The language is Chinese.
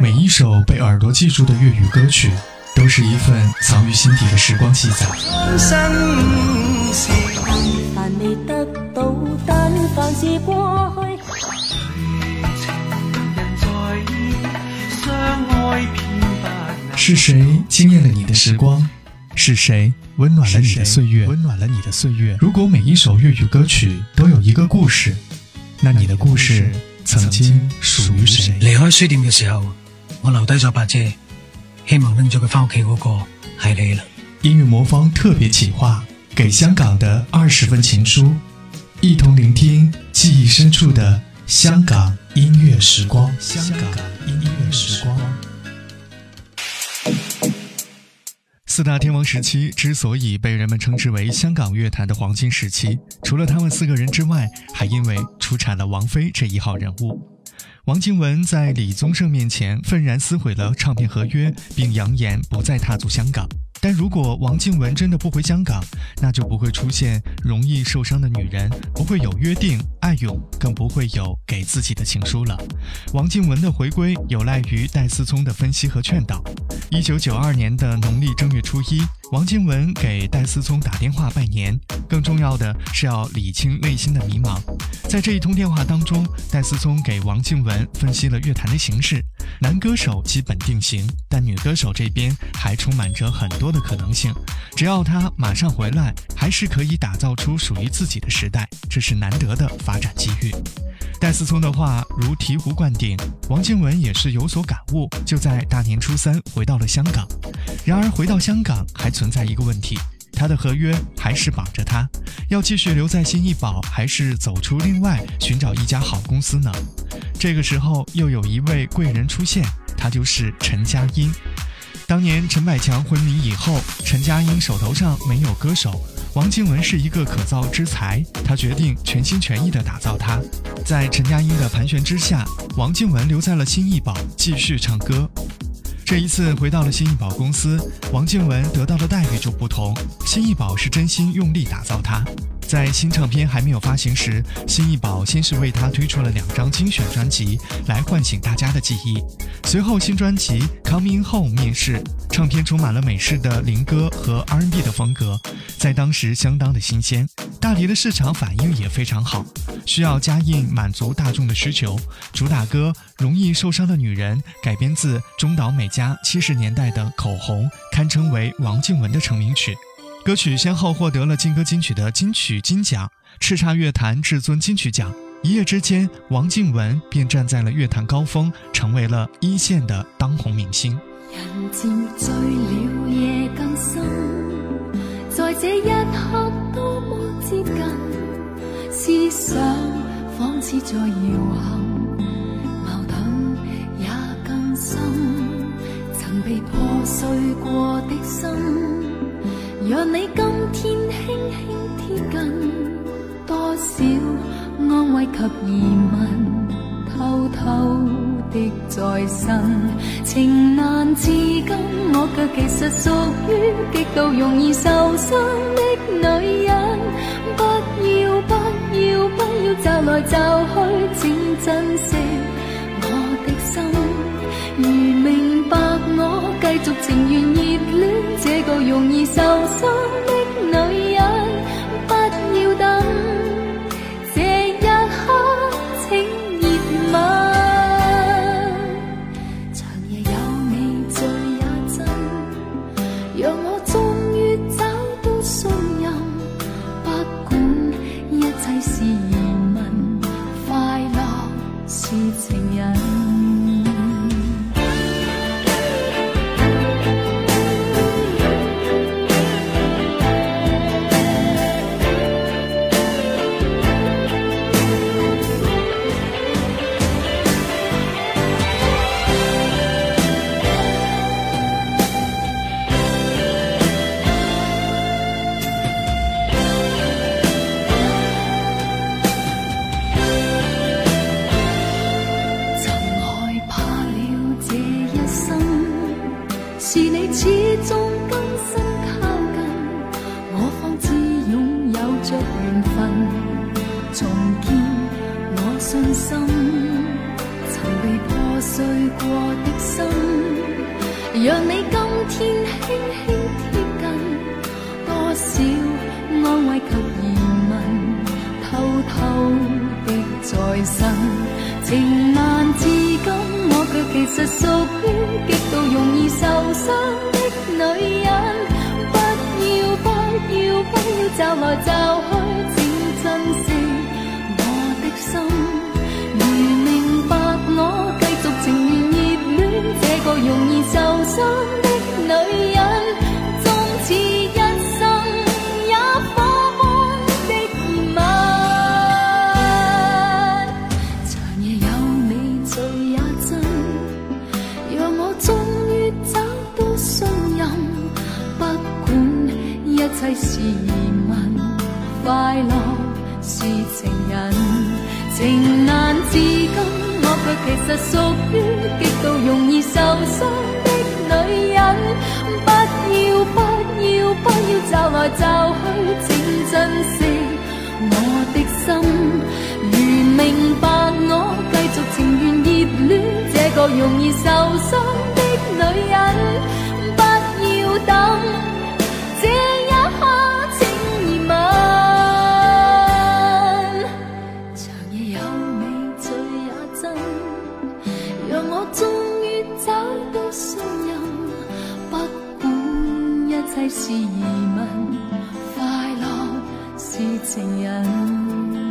每一首被耳朵记住的粤语歌曲，都是一份藏于心底的时光记载。是谁惊艳了你的时光？是谁温暖了你的岁月？温暖了你的岁月。如果每一首粤语歌曲都有一个故事，那你的故事。曾经属于谁？离开书店嘅时候，我留低咗把遮，希望拎咗佢翻屋企嗰个系你啦。音乐魔方特别企划，给香港的二十份情书，一同聆听记忆深处的香港音乐时光。香港音乐时光。四大天王时期之所以被人们称之为香港乐坛的黄金时期，除了他们四个人之外，还因为出产了王菲这一号人物。王靖雯在李宗盛面前愤然撕毁了唱片合约，并扬言不再踏足香港。但如果王静文真的不回香港，那就不会出现容易受伤的女人，不会有约定、爱永，更不会有给自己的情书了。王静文的回归有赖于戴思聪的分析和劝导。一九九二年的农历正月初一，王静文给戴思聪打电话拜年，更重要的是要理清内心的迷茫。在这一通电话当中，戴思聪给王静文分析了乐坛的形势。男歌手基本定型，但女歌手这边还充满着很多的可能性。只要她马上回来，还是可以打造出属于自己的时代，这是难得的发展机遇。戴思聪的话如醍醐灌顶，王靖雯也是有所感悟，就在大年初三回到了香港。然而回到香港还存在一个问题。他的合约还是绑着他，要继续留在新艺宝，还是走出另外寻找一家好公司呢？这个时候又有一位贵人出现，他就是陈佳音。当年陈百强昏迷以后，陈佳音手头上没有歌手，王靖雯是一个可造之才，他决定全心全意的打造他。在陈佳音的盘旋之下，王靖雯留在了新艺宝继续唱歌。这一次回到了新艺宝公司，王静文得到的待遇就不同。新艺宝是真心用力打造他。在新唱片还没有发行时，新艺宝先是为他推出了两张精选专辑，来唤醒大家的记忆。随后新专辑《Coming Home》面世，唱片充满了美式的灵歌和 R&B 的风格，在当时相当的新鲜。大迪的市场反应也非常好，需要加印满足大众的需求。主打歌《容易受伤的女人》改编自中岛美嘉七十年代的《口红》，堪称为王静文的成名曲。歌曲先后获得了劲歌金曲的金曲金奖、叱咤乐坛至尊金曲奖。一夜之间，王静文便站在了乐坛高峰，成为了一线的当红明星。在这似在摇撼，矛盾也更深。曾被破碎過的心，讓你今天輕輕貼近。多少安慰及疑問，偷偷的再生。情難自禁，我卻其實屬於極度容易受傷的女人。不要走来走去，请珍惜我的心。如明白我，继续情愿热恋，这个容易受伤的。你始终甘心靠近，我方知拥有着缘分。重建我信心，曾被破碎过的心，让你今天轻轻贴近。多少安慰及疑问，偷偷的在生，情难自禁，我却其实属于。受伤的女人，不要不要不要，就来就去。情难自禁，我却其实属于极度容易受伤的女人。不要，不要，不要就来就去，请珍惜我的心。如明白我，继续情愿热恋这个容易受伤的女人。不要等。世事疑问，快乐是情人。